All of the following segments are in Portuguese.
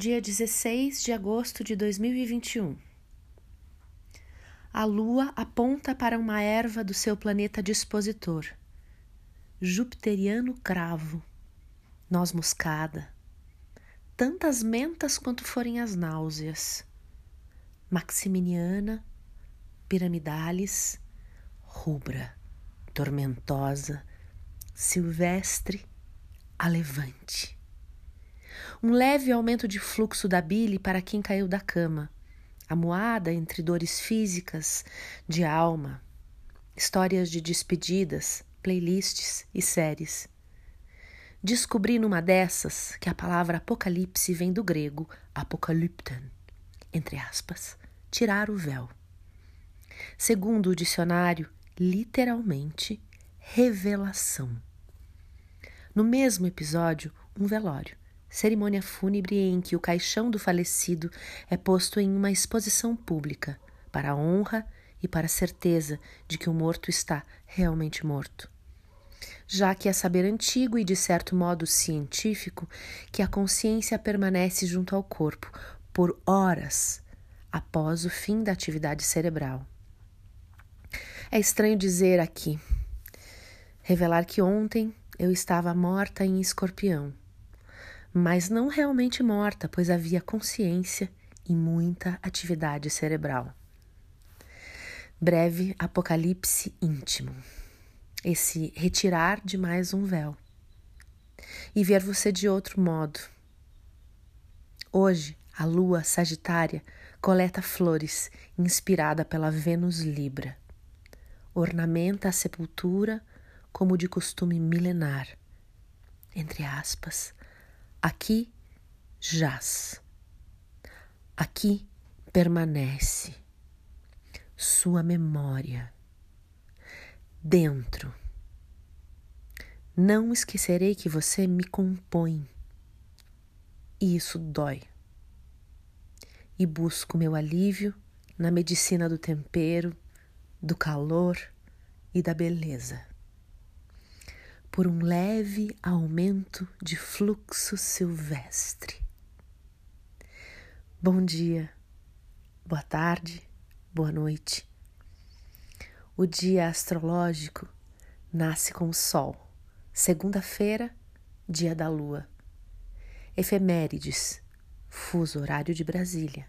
dia 16 de agosto de 2021. A Lua aponta para uma erva do seu planeta dispositor, Jupiteriano cravo, noz moscada, tantas mentas quanto forem as náuseas, Maximiniana, piramidalis, rubra, tormentosa, silvestre, alevante um leve aumento de fluxo da bile para quem caiu da cama, amuada entre dores físicas, de alma, histórias de despedidas, playlists e séries. Descobri numa dessas que a palavra apocalipse vem do grego apocalyptan, entre aspas, tirar o véu. Segundo o dicionário, literalmente, revelação. No mesmo episódio, um velório cerimônia fúnebre em que o caixão do falecido é posto em uma exposição pública, para a honra e para a certeza de que o morto está realmente morto. Já que é saber antigo e de certo modo científico que a consciência permanece junto ao corpo por horas após o fim da atividade cerebral. É estranho dizer aqui, revelar que ontem eu estava morta em escorpião mas não realmente morta, pois havia consciência e muita atividade cerebral. Breve apocalipse íntimo. Esse retirar de mais um véu. E ver você de outro modo. Hoje, a lua sagitária coleta flores, inspirada pela Vênus Libra. Ornamenta a sepultura como de costume milenar. Entre aspas, Aqui jaz, aqui permanece sua memória. Dentro. Não esquecerei que você me compõe. E isso dói. E busco meu alívio na medicina do tempero, do calor e da beleza por um leve aumento de fluxo silvestre. Bom dia, boa tarde, boa noite. O dia astrológico nasce com o Sol, segunda-feira, dia da Lua. Efemérides, fuso horário de Brasília.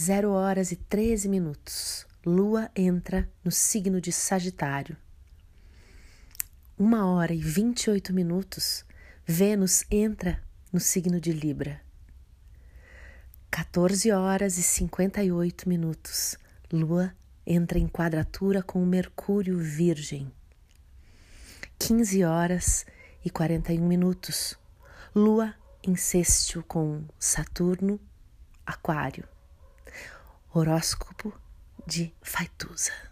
Zero horas e treze minutos. Lua entra no signo de Sagitário uma hora e vinte e oito minutos, Vênus entra no signo de Libra. 14 horas e 58 minutos, Lua entra em quadratura com Mercúrio Virgem. 15 horas e 41 minutos, Lua em sexto com Saturno, Aquário. Horóscopo de Faituza.